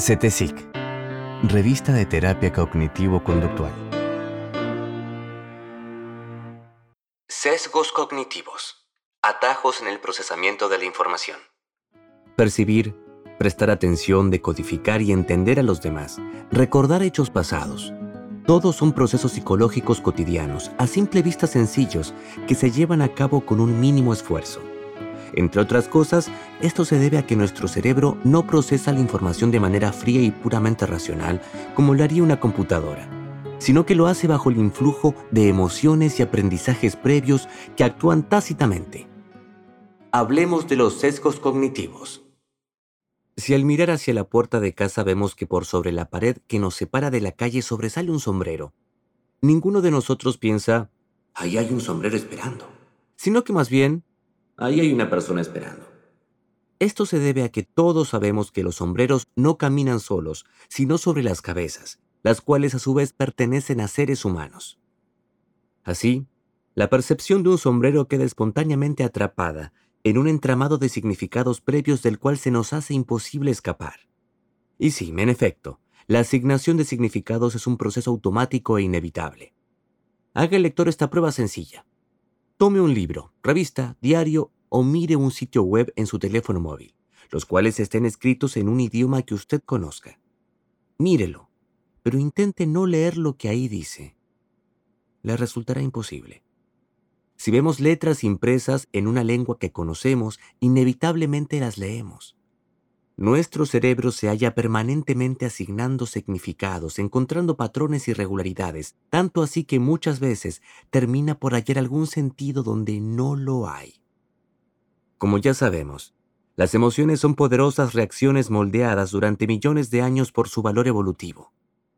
CETESIC, Revista de Terapia Cognitivo-Conductual. Sesgos cognitivos. Atajos en el procesamiento de la información. Percibir, prestar atención, decodificar y entender a los demás, recordar hechos pasados. Todos son procesos psicológicos cotidianos, a simple vista sencillos, que se llevan a cabo con un mínimo esfuerzo. Entre otras cosas, esto se debe a que nuestro cerebro no procesa la información de manera fría y puramente racional como lo haría una computadora, sino que lo hace bajo el influjo de emociones y aprendizajes previos que actúan tácitamente. Hablemos de los sesgos cognitivos. Si al mirar hacia la puerta de casa vemos que por sobre la pared que nos separa de la calle sobresale un sombrero, ninguno de nosotros piensa, ahí hay un sombrero esperando, sino que más bien Ahí hay una persona esperando. Esto se debe a que todos sabemos que los sombreros no caminan solos, sino sobre las cabezas, las cuales a su vez pertenecen a seres humanos. Así, la percepción de un sombrero queda espontáneamente atrapada en un entramado de significados previos del cual se nos hace imposible escapar. Y sí, en efecto, la asignación de significados es un proceso automático e inevitable. Haga el lector esta prueba sencilla. Tome un libro, revista, diario o mire un sitio web en su teléfono móvil, los cuales estén escritos en un idioma que usted conozca. Mírelo, pero intente no leer lo que ahí dice. Le resultará imposible. Si vemos letras impresas en una lengua que conocemos, inevitablemente las leemos. Nuestro cerebro se halla permanentemente asignando significados, encontrando patrones y regularidades, tanto así que muchas veces termina por hallar algún sentido donde no lo hay. Como ya sabemos, las emociones son poderosas reacciones moldeadas durante millones de años por su valor evolutivo.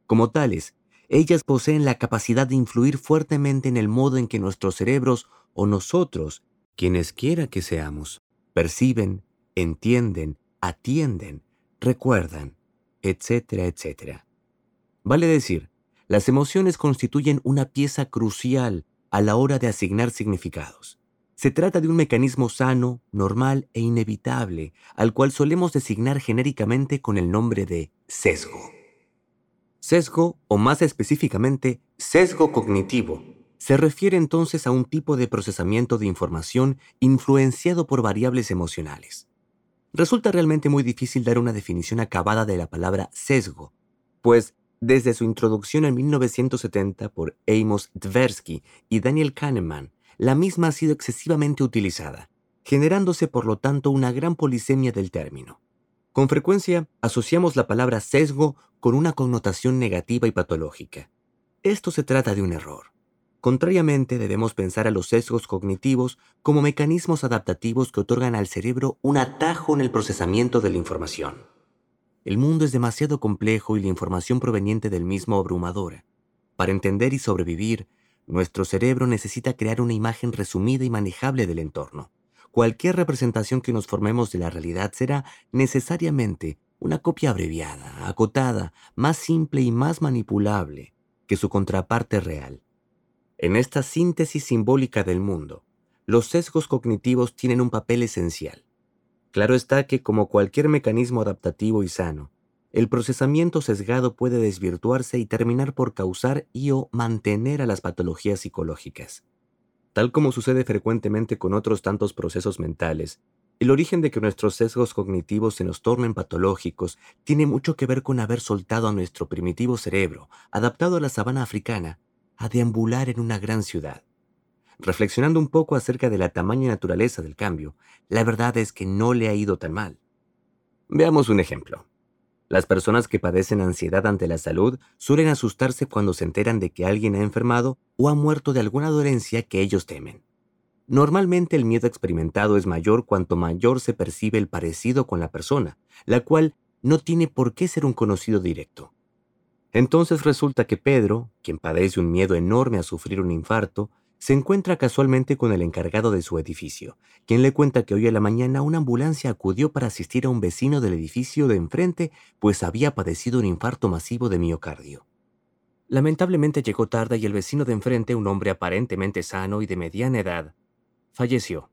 Como tales, ellas poseen la capacidad de influir fuertemente en el modo en que nuestros cerebros o nosotros, quienes quiera que seamos, perciben, entienden, atienden, recuerdan, etcétera, etcétera. Vale decir, las emociones constituyen una pieza crucial a la hora de asignar significados. Se trata de un mecanismo sano, normal e inevitable, al cual solemos designar genéricamente con el nombre de sesgo. Sesgo, o más específicamente, sesgo cognitivo, se refiere entonces a un tipo de procesamiento de información influenciado por variables emocionales. Resulta realmente muy difícil dar una definición acabada de la palabra sesgo, pues desde su introducción en 1970 por Amos Tversky y Daniel Kahneman, la misma ha sido excesivamente utilizada, generándose por lo tanto una gran polisemia del término. Con frecuencia asociamos la palabra sesgo con una connotación negativa y patológica. Esto se trata de un error. Contrariamente, debemos pensar a los sesgos cognitivos como mecanismos adaptativos que otorgan al cerebro un atajo en el procesamiento de la información. El mundo es demasiado complejo y la información proveniente del mismo abrumadora. Para entender y sobrevivir, nuestro cerebro necesita crear una imagen resumida y manejable del entorno. Cualquier representación que nos formemos de la realidad será necesariamente una copia abreviada, acotada, más simple y más manipulable que su contraparte real. En esta síntesis simbólica del mundo, los sesgos cognitivos tienen un papel esencial. Claro está que, como cualquier mecanismo adaptativo y sano, el procesamiento sesgado puede desvirtuarse y terminar por causar y o mantener a las patologías psicológicas. Tal como sucede frecuentemente con otros tantos procesos mentales, el origen de que nuestros sesgos cognitivos se nos tornen patológicos tiene mucho que ver con haber soltado a nuestro primitivo cerebro, adaptado a la sabana africana, a deambular en una gran ciudad. Reflexionando un poco acerca de la tamaña naturaleza del cambio, la verdad es que no le ha ido tan mal. Veamos un ejemplo. Las personas que padecen ansiedad ante la salud suelen asustarse cuando se enteran de que alguien ha enfermado o ha muerto de alguna dolencia que ellos temen. Normalmente el miedo experimentado es mayor cuanto mayor se percibe el parecido con la persona, la cual no tiene por qué ser un conocido directo. Entonces resulta que Pedro, quien padece un miedo enorme a sufrir un infarto, se encuentra casualmente con el encargado de su edificio, quien le cuenta que hoy a la mañana una ambulancia acudió para asistir a un vecino del edificio de enfrente, pues había padecido un infarto masivo de miocardio. Lamentablemente llegó tarde y el vecino de enfrente, un hombre aparentemente sano y de mediana edad, falleció.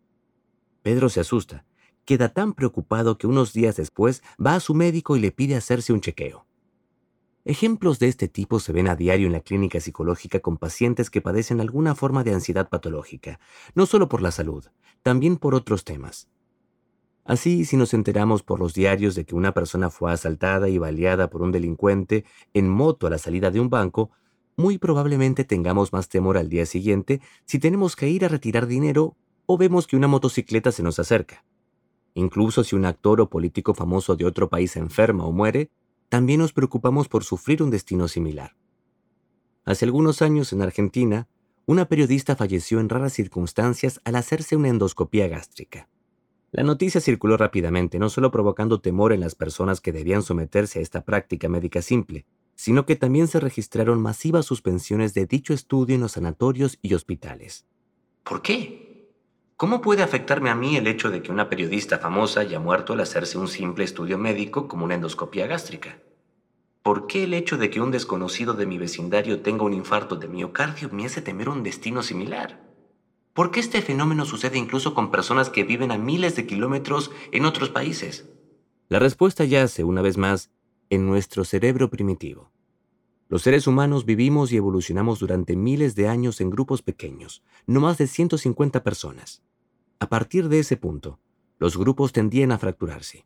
Pedro se asusta queda tan preocupado que unos días después va a su médico y le pide hacerse un chequeo. Ejemplos de este tipo se ven a diario en la clínica psicológica con pacientes que padecen alguna forma de ansiedad patológica, no solo por la salud, también por otros temas. Así, si nos enteramos por los diarios de que una persona fue asaltada y baleada por un delincuente en moto a la salida de un banco, muy probablemente tengamos más temor al día siguiente si tenemos que ir a retirar dinero o vemos que una motocicleta se nos acerca. Incluso si un actor o político famoso de otro país enferma o muere, también nos preocupamos por sufrir un destino similar. Hace algunos años en Argentina, una periodista falleció en raras circunstancias al hacerse una endoscopía gástrica. La noticia circuló rápidamente, no solo provocando temor en las personas que debían someterse a esta práctica médica simple, sino que también se registraron masivas suspensiones de dicho estudio en los sanatorios y hospitales. ¿Por qué? ¿Cómo puede afectarme a mí el hecho de que una periodista famosa haya muerto al hacerse un simple estudio médico como una endoscopia gástrica? ¿Por qué el hecho de que un desconocido de mi vecindario tenga un infarto de miocardio me hace temer un destino similar? ¿Por qué este fenómeno sucede incluso con personas que viven a miles de kilómetros en otros países? La respuesta yace, una vez más, en nuestro cerebro primitivo. Los seres humanos vivimos y evolucionamos durante miles de años en grupos pequeños, no más de 150 personas. A partir de ese punto, los grupos tendían a fracturarse.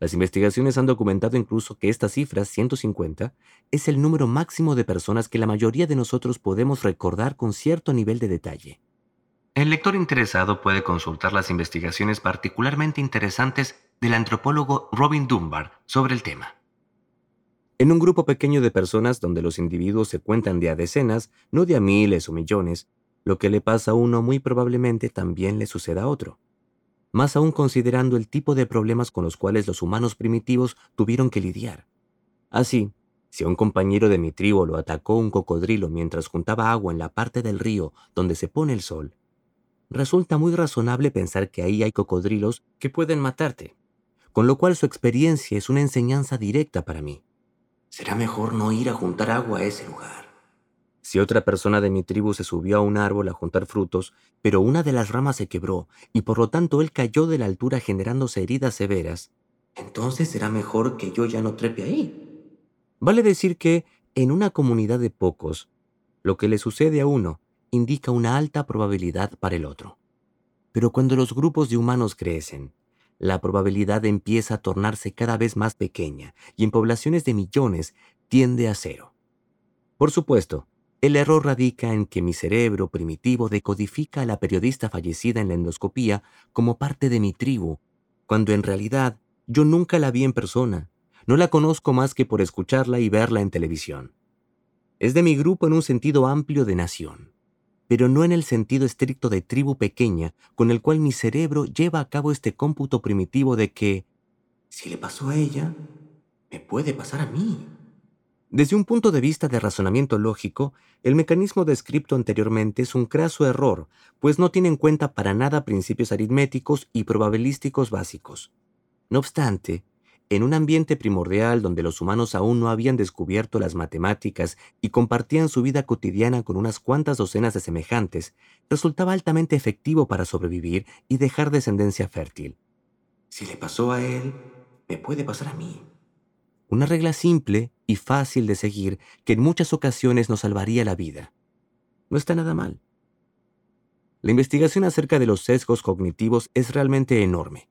Las investigaciones han documentado incluso que esta cifra, 150, es el número máximo de personas que la mayoría de nosotros podemos recordar con cierto nivel de detalle. El lector interesado puede consultar las investigaciones particularmente interesantes del antropólogo Robin Dunbar sobre el tema. En un grupo pequeño de personas donde los individuos se cuentan de a decenas, no de a miles o millones, lo que le pasa a uno muy probablemente también le suceda a otro. Más aún considerando el tipo de problemas con los cuales los humanos primitivos tuvieron que lidiar. Así, si a un compañero de mi tribu lo atacó un cocodrilo mientras juntaba agua en la parte del río donde se pone el sol, resulta muy razonable pensar que ahí hay cocodrilos que pueden matarte, con lo cual su experiencia es una enseñanza directa para mí. Será mejor no ir a juntar agua a ese lugar. Si otra persona de mi tribu se subió a un árbol a juntar frutos, pero una de las ramas se quebró y por lo tanto él cayó de la altura generándose heridas severas, entonces será mejor que yo ya no trepe ahí. Vale decir que, en una comunidad de pocos, lo que le sucede a uno indica una alta probabilidad para el otro. Pero cuando los grupos de humanos crecen, la probabilidad empieza a tornarse cada vez más pequeña y en poblaciones de millones tiende a cero. Por supuesto, el error radica en que mi cerebro primitivo decodifica a la periodista fallecida en la endoscopía como parte de mi tribu, cuando en realidad yo nunca la vi en persona, no la conozco más que por escucharla y verla en televisión. Es de mi grupo en un sentido amplio de nación pero no en el sentido estricto de tribu pequeña con el cual mi cerebro lleva a cabo este cómputo primitivo de que, si le pasó a ella, me puede pasar a mí. Desde un punto de vista de razonamiento lógico, el mecanismo descrito anteriormente es un craso error, pues no tiene en cuenta para nada principios aritméticos y probabilísticos básicos. No obstante, en un ambiente primordial donde los humanos aún no habían descubierto las matemáticas y compartían su vida cotidiana con unas cuantas docenas de semejantes, resultaba altamente efectivo para sobrevivir y dejar descendencia fértil. Si le pasó a él, me puede pasar a mí. Una regla simple y fácil de seguir que en muchas ocasiones nos salvaría la vida. No está nada mal. La investigación acerca de los sesgos cognitivos es realmente enorme.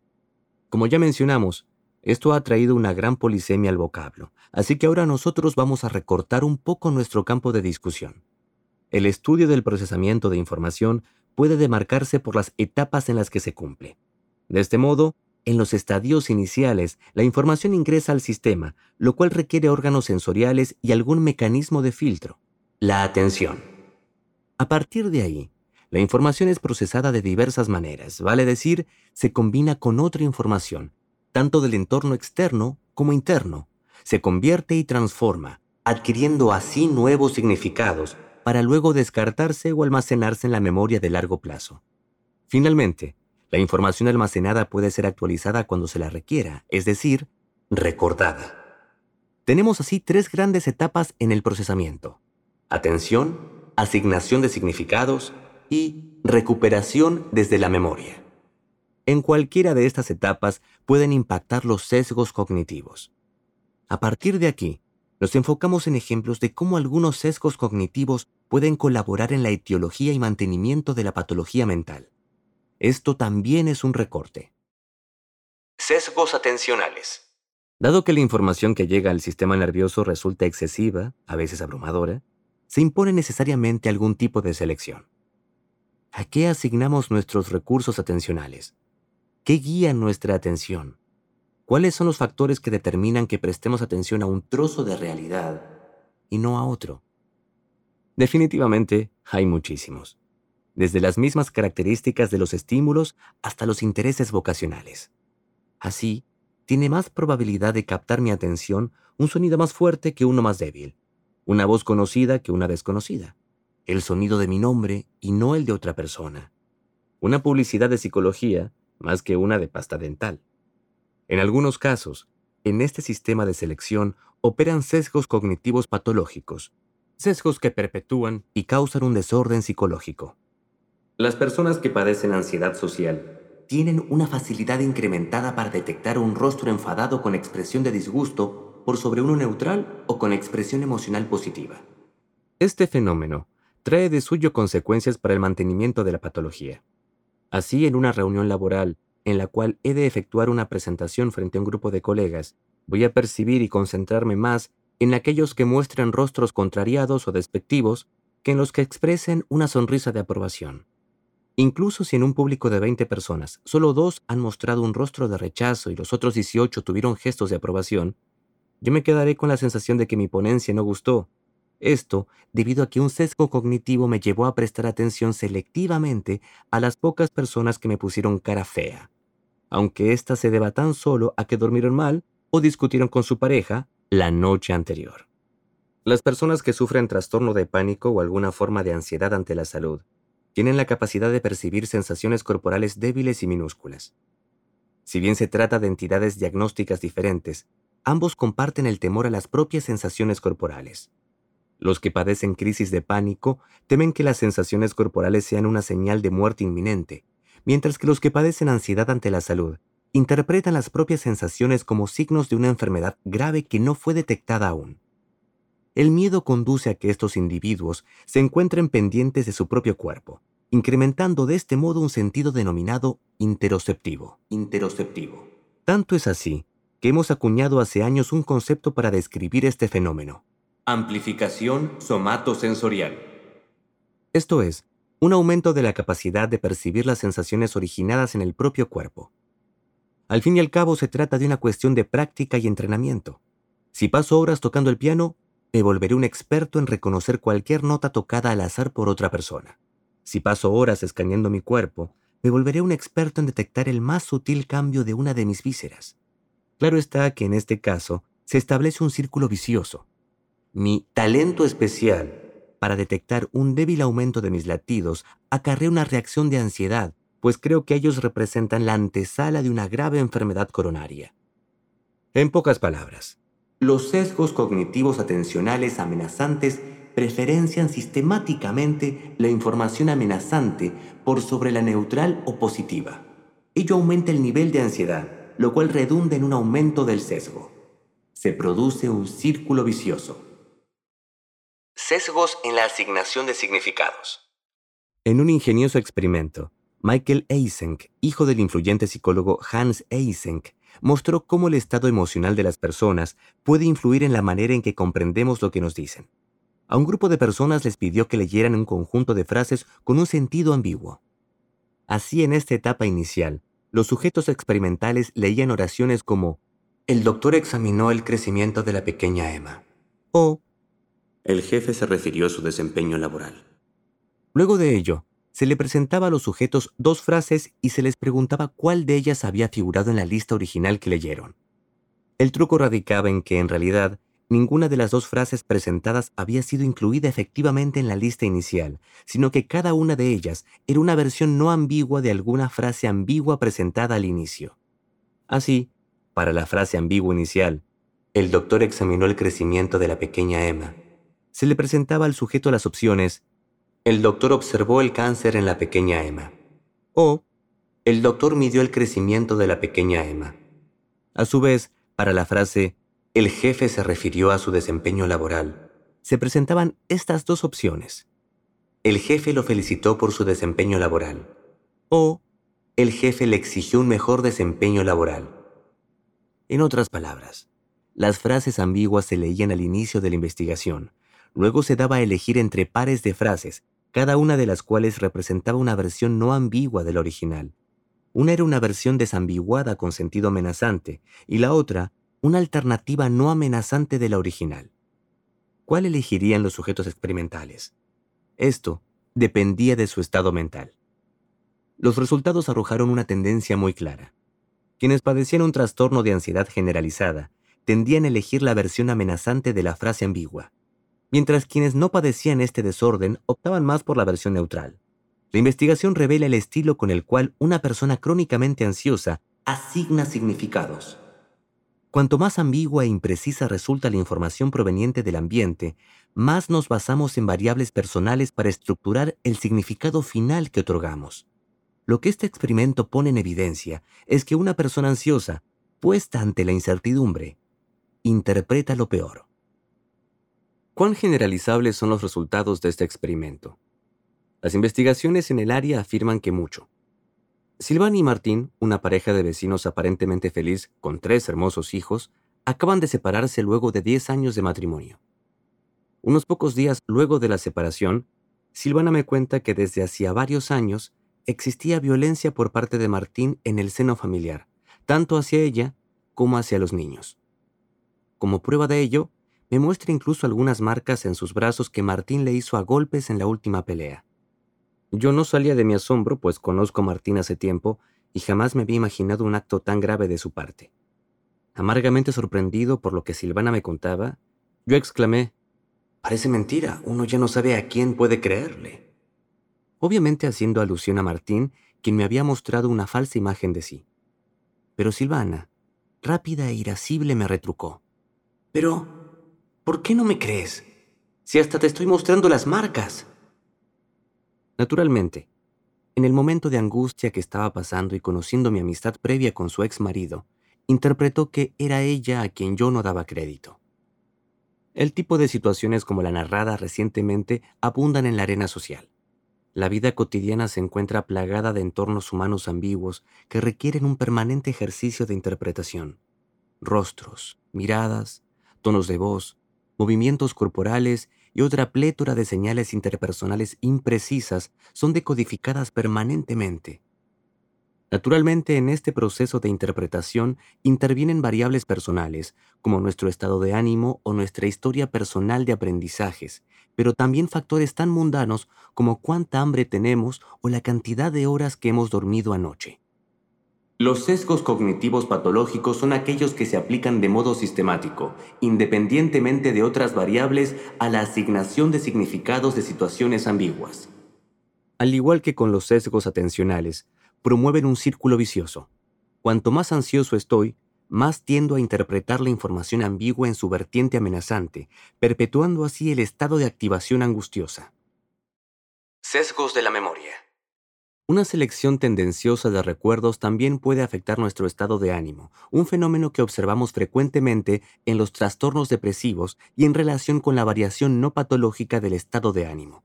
Como ya mencionamos, esto ha traído una gran polisemia al vocablo, así que ahora nosotros vamos a recortar un poco nuestro campo de discusión. El estudio del procesamiento de información puede demarcarse por las etapas en las que se cumple. De este modo, en los estadios iniciales, la información ingresa al sistema, lo cual requiere órganos sensoriales y algún mecanismo de filtro, la atención. A partir de ahí, la información es procesada de diversas maneras, vale decir, se combina con otra información, tanto del entorno externo como interno, se convierte y transforma, adquiriendo así nuevos significados para luego descartarse o almacenarse en la memoria de largo plazo. Finalmente, la información almacenada puede ser actualizada cuando se la requiera, es decir, recordada. Tenemos así tres grandes etapas en el procesamiento. Atención, asignación de significados y recuperación desde la memoria. En cualquiera de estas etapas pueden impactar los sesgos cognitivos. A partir de aquí, nos enfocamos en ejemplos de cómo algunos sesgos cognitivos pueden colaborar en la etiología y mantenimiento de la patología mental. Esto también es un recorte. Sesgos atencionales. Dado que la información que llega al sistema nervioso resulta excesiva, a veces abrumadora, se impone necesariamente algún tipo de selección. ¿A qué asignamos nuestros recursos atencionales? ¿Qué guía nuestra atención? ¿Cuáles son los factores que determinan que prestemos atención a un trozo de realidad y no a otro? Definitivamente hay muchísimos, desde las mismas características de los estímulos hasta los intereses vocacionales. Así, tiene más probabilidad de captar mi atención un sonido más fuerte que uno más débil, una voz conocida que una desconocida, el sonido de mi nombre y no el de otra persona, una publicidad de psicología más que una de pasta dental. En algunos casos, en este sistema de selección operan sesgos cognitivos patológicos, sesgos que perpetúan y causan un desorden psicológico. Las personas que padecen ansiedad social tienen una facilidad incrementada para detectar un rostro enfadado con expresión de disgusto por sobre uno neutral o con expresión emocional positiva. Este fenómeno trae de suyo consecuencias para el mantenimiento de la patología. Así, en una reunión laboral en la cual he de efectuar una presentación frente a un grupo de colegas, voy a percibir y concentrarme más en aquellos que muestran rostros contrariados o despectivos que en los que expresen una sonrisa de aprobación. Incluso si en un público de 20 personas solo dos han mostrado un rostro de rechazo y los otros 18 tuvieron gestos de aprobación, yo me quedaré con la sensación de que mi ponencia no gustó esto debido a que un sesgo cognitivo me llevó a prestar atención selectivamente a las pocas personas que me pusieron cara fea, aunque ésta se deba tan solo a que dormieron mal o discutieron con su pareja la noche anterior. Las personas que sufren trastorno de pánico o alguna forma de ansiedad ante la salud tienen la capacidad de percibir sensaciones corporales débiles y minúsculas. Si bien se trata de entidades diagnósticas diferentes, ambos comparten el temor a las propias sensaciones corporales. Los que padecen crisis de pánico temen que las sensaciones corporales sean una señal de muerte inminente, mientras que los que padecen ansiedad ante la salud interpretan las propias sensaciones como signos de una enfermedad grave que no fue detectada aún. El miedo conduce a que estos individuos se encuentren pendientes de su propio cuerpo, incrementando de este modo un sentido denominado interoceptivo. Interoceptivo. Tanto es así que hemos acuñado hace años un concepto para describir este fenómeno, Amplificación somatosensorial. Esto es, un aumento de la capacidad de percibir las sensaciones originadas en el propio cuerpo. Al fin y al cabo se trata de una cuestión de práctica y entrenamiento. Si paso horas tocando el piano, me volveré un experto en reconocer cualquier nota tocada al azar por otra persona. Si paso horas escaneando mi cuerpo, me volveré un experto en detectar el más sutil cambio de una de mis vísceras. Claro está que en este caso se establece un círculo vicioso mi talento especial para detectar un débil aumento de mis latidos acarrea una reacción de ansiedad, pues creo que ellos representan la antesala de una grave enfermedad coronaria. En pocas palabras, los sesgos cognitivos atencionales amenazantes preferencian sistemáticamente la información amenazante por sobre la neutral o positiva. Ello aumenta el nivel de ansiedad, lo cual redunda en un aumento del sesgo. Se produce un círculo vicioso. Sesgos en la asignación de significados. En un ingenioso experimento, Michael Eysenck, hijo del influyente psicólogo Hans Eysenck, mostró cómo el estado emocional de las personas puede influir en la manera en que comprendemos lo que nos dicen. A un grupo de personas les pidió que leyeran un conjunto de frases con un sentido ambiguo. Así, en esta etapa inicial, los sujetos experimentales leían oraciones como El doctor examinó el crecimiento de la pequeña Emma o el jefe se refirió a su desempeño laboral. Luego de ello, se le presentaba a los sujetos dos frases y se les preguntaba cuál de ellas había figurado en la lista original que leyeron. El truco radicaba en que, en realidad, ninguna de las dos frases presentadas había sido incluida efectivamente en la lista inicial, sino que cada una de ellas era una versión no ambigua de alguna frase ambigua presentada al inicio. Así, para la frase ambigua inicial, el doctor examinó el crecimiento de la pequeña Emma se le presentaba al sujeto las opciones El doctor observó el cáncer en la pequeña Emma o El doctor midió el crecimiento de la pequeña Emma. A su vez, para la frase, el jefe se refirió a su desempeño laboral, se presentaban estas dos opciones. El jefe lo felicitó por su desempeño laboral o el jefe le exigió un mejor desempeño laboral. En otras palabras, las frases ambiguas se leían al inicio de la investigación, luego se daba a elegir entre pares de frases, cada una de las cuales representaba una versión no ambigua del original. Una era una versión desambiguada con sentido amenazante y la otra una alternativa no amenazante de la original. ¿Cuál elegirían los sujetos experimentales? Esto dependía de su estado mental. Los resultados arrojaron una tendencia muy clara. Quienes padecían un trastorno de ansiedad generalizada tendían a elegir la versión amenazante de la frase ambigua, mientras quienes no padecían este desorden optaban más por la versión neutral. La investigación revela el estilo con el cual una persona crónicamente ansiosa asigna significados. Cuanto más ambigua e imprecisa resulta la información proveniente del ambiente, más nos basamos en variables personales para estructurar el significado final que otorgamos. Lo que este experimento pone en evidencia es que una persona ansiosa, puesta ante la incertidumbre, interpreta lo peor. ¿Cuán generalizables son los resultados de este experimento? Las investigaciones en el área afirman que mucho. Silvani y Martín, una pareja de vecinos aparentemente feliz con tres hermosos hijos, acaban de separarse luego de 10 años de matrimonio. Unos pocos días luego de la separación, Silvana me cuenta que desde hacía varios años existía violencia por parte de Martín en el seno familiar, tanto hacia ella como hacia los niños. Como prueba de ello, me muestra incluso algunas marcas en sus brazos que Martín le hizo a golpes en la última pelea. Yo no salía de mi asombro, pues conozco a Martín hace tiempo y jamás me había imaginado un acto tan grave de su parte. Amargamente sorprendido por lo que Silvana me contaba, yo exclamé, Parece mentira, uno ya no sabe a quién puede creerle. Obviamente haciendo alusión a Martín, quien me había mostrado una falsa imagen de sí. Pero Silvana, rápida e irascible, me retrucó. Pero, ¿por qué no me crees? Si hasta te estoy mostrando las marcas. Naturalmente, en el momento de angustia que estaba pasando y conociendo mi amistad previa con su ex marido, interpretó que era ella a quien yo no daba crédito. El tipo de situaciones como la narrada recientemente abundan en la arena social. La vida cotidiana se encuentra plagada de entornos humanos ambiguos que requieren un permanente ejercicio de interpretación. Rostros, miradas, tonos de voz, movimientos corporales y otra plétora de señales interpersonales imprecisas son decodificadas permanentemente. Naturalmente, en este proceso de interpretación intervienen variables personales, como nuestro estado de ánimo o nuestra historia personal de aprendizajes, pero también factores tan mundanos como cuánta hambre tenemos o la cantidad de horas que hemos dormido anoche. Los sesgos cognitivos patológicos son aquellos que se aplican de modo sistemático, independientemente de otras variables, a la asignación de significados de situaciones ambiguas. Al igual que con los sesgos atencionales, promueven un círculo vicioso. Cuanto más ansioso estoy, más tiendo a interpretar la información ambigua en su vertiente amenazante, perpetuando así el estado de activación angustiosa. Sesgos de la memoria. Una selección tendenciosa de recuerdos también puede afectar nuestro estado de ánimo, un fenómeno que observamos frecuentemente en los trastornos depresivos y en relación con la variación no patológica del estado de ánimo.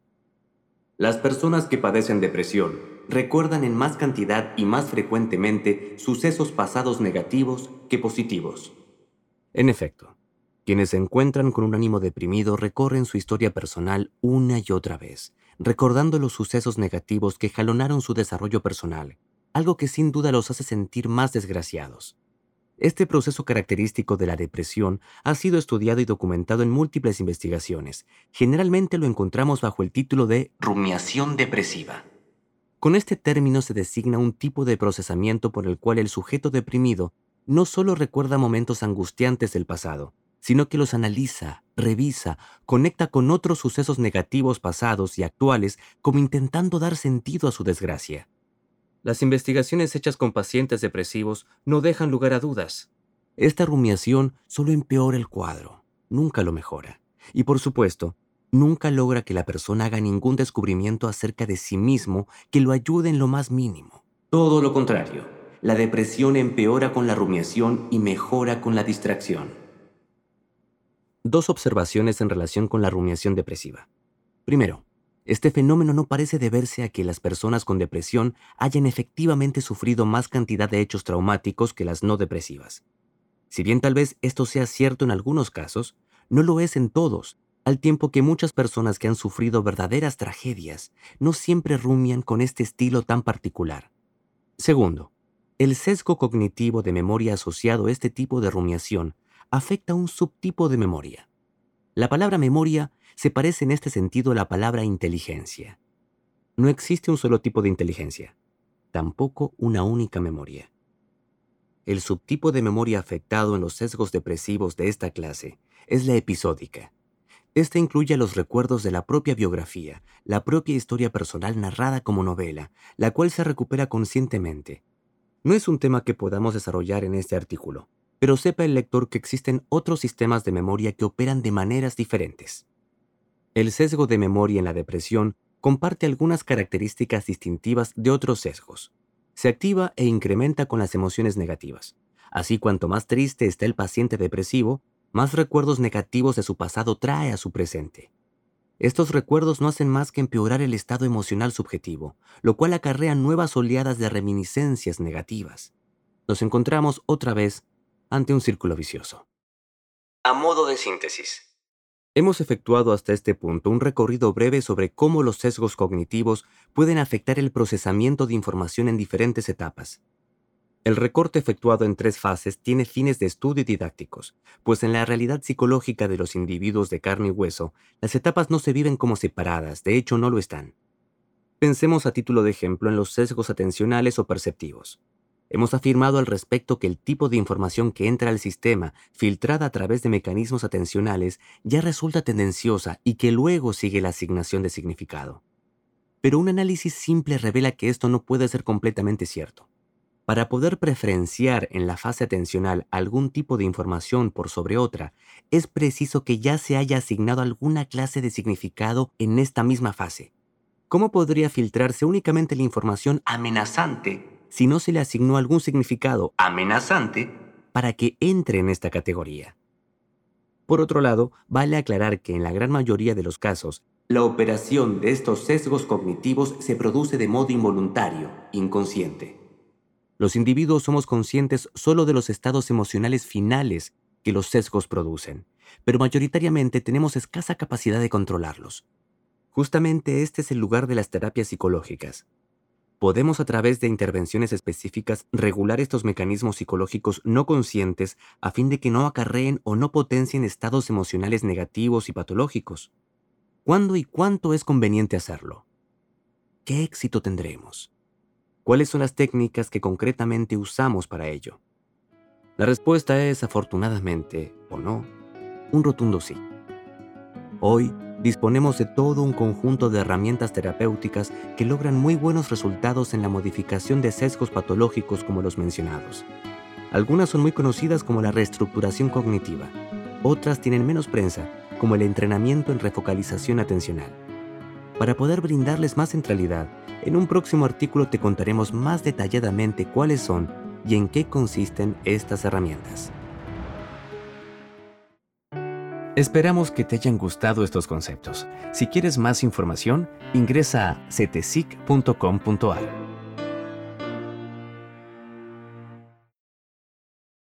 Las personas que padecen depresión recuerdan en más cantidad y más frecuentemente sucesos pasados negativos que positivos. En efecto, quienes se encuentran con un ánimo deprimido recorren su historia personal una y otra vez, recordando los sucesos negativos que jalonaron su desarrollo personal, algo que sin duda los hace sentir más desgraciados. Este proceso característico de la depresión ha sido estudiado y documentado en múltiples investigaciones. Generalmente lo encontramos bajo el título de rumiación depresiva. Con este término se designa un tipo de procesamiento por el cual el sujeto deprimido no solo recuerda momentos angustiantes del pasado, sino que los analiza, revisa, conecta con otros sucesos negativos pasados y actuales como intentando dar sentido a su desgracia. Las investigaciones hechas con pacientes depresivos no dejan lugar a dudas. Esta rumiación solo empeora el cuadro, nunca lo mejora. Y por supuesto, nunca logra que la persona haga ningún descubrimiento acerca de sí mismo que lo ayude en lo más mínimo. Todo lo contrario, la depresión empeora con la rumiación y mejora con la distracción. Dos observaciones en relación con la rumiación depresiva. Primero, este fenómeno no parece deberse a que las personas con depresión hayan efectivamente sufrido más cantidad de hechos traumáticos que las no depresivas. Si bien tal vez esto sea cierto en algunos casos, no lo es en todos, al tiempo que muchas personas que han sufrido verdaderas tragedias no siempre rumian con este estilo tan particular. Segundo, el sesgo cognitivo de memoria asociado a este tipo de rumiación afecta a un subtipo de memoria. La palabra memoria se parece en este sentido a la palabra inteligencia. No existe un solo tipo de inteligencia, tampoco una única memoria. El subtipo de memoria afectado en los sesgos depresivos de esta clase es la episódica. Esta incluye los recuerdos de la propia biografía, la propia historia personal narrada como novela, la cual se recupera conscientemente. No es un tema que podamos desarrollar en este artículo, pero sepa el lector que existen otros sistemas de memoria que operan de maneras diferentes. El sesgo de memoria en la depresión comparte algunas características distintivas de otros sesgos. Se activa e incrementa con las emociones negativas. Así, cuanto más triste está el paciente depresivo, más recuerdos negativos de su pasado trae a su presente. Estos recuerdos no hacen más que empeorar el estado emocional subjetivo, lo cual acarrea nuevas oleadas de reminiscencias negativas. Nos encontramos otra vez ante un círculo vicioso. A modo de síntesis, Hemos efectuado hasta este punto un recorrido breve sobre cómo los sesgos cognitivos pueden afectar el procesamiento de información en diferentes etapas. El recorte efectuado en tres fases tiene fines de estudio y didácticos, pues en la realidad psicológica de los individuos de carne y hueso, las etapas no se viven como separadas, de hecho no lo están. Pensemos a título de ejemplo en los sesgos atencionales o perceptivos. Hemos afirmado al respecto que el tipo de información que entra al sistema, filtrada a través de mecanismos atencionales, ya resulta tendenciosa y que luego sigue la asignación de significado. Pero un análisis simple revela que esto no puede ser completamente cierto. Para poder preferenciar en la fase atencional algún tipo de información por sobre otra, es preciso que ya se haya asignado alguna clase de significado en esta misma fase. ¿Cómo podría filtrarse únicamente la información amenazante si no se le asignó algún significado amenazante para que entre en esta categoría. Por otro lado, vale aclarar que en la gran mayoría de los casos, la operación de estos sesgos cognitivos se produce de modo involuntario, inconsciente. Los individuos somos conscientes solo de los estados emocionales finales que los sesgos producen, pero mayoritariamente tenemos escasa capacidad de controlarlos. Justamente este es el lugar de las terapias psicológicas, podemos a través de intervenciones específicas regular estos mecanismos psicológicos no conscientes a fin de que no acarreen o no potencien estados emocionales negativos y patológicos. ¿Cuándo y cuánto es conveniente hacerlo? ¿Qué éxito tendremos? ¿Cuáles son las técnicas que concretamente usamos para ello? La respuesta es, afortunadamente, o no, un rotundo sí. Hoy, disponemos de todo un conjunto de herramientas terapéuticas que logran muy buenos resultados en la modificación de sesgos patológicos como los mencionados. Algunas son muy conocidas como la reestructuración cognitiva, otras tienen menos prensa, como el entrenamiento en refocalización atencional. Para poder brindarles más centralidad, en un próximo artículo te contaremos más detalladamente cuáles son y en qué consisten estas herramientas. Esperamos que te hayan gustado estos conceptos. Si quieres más información, ingresa a cetesic.com.ar.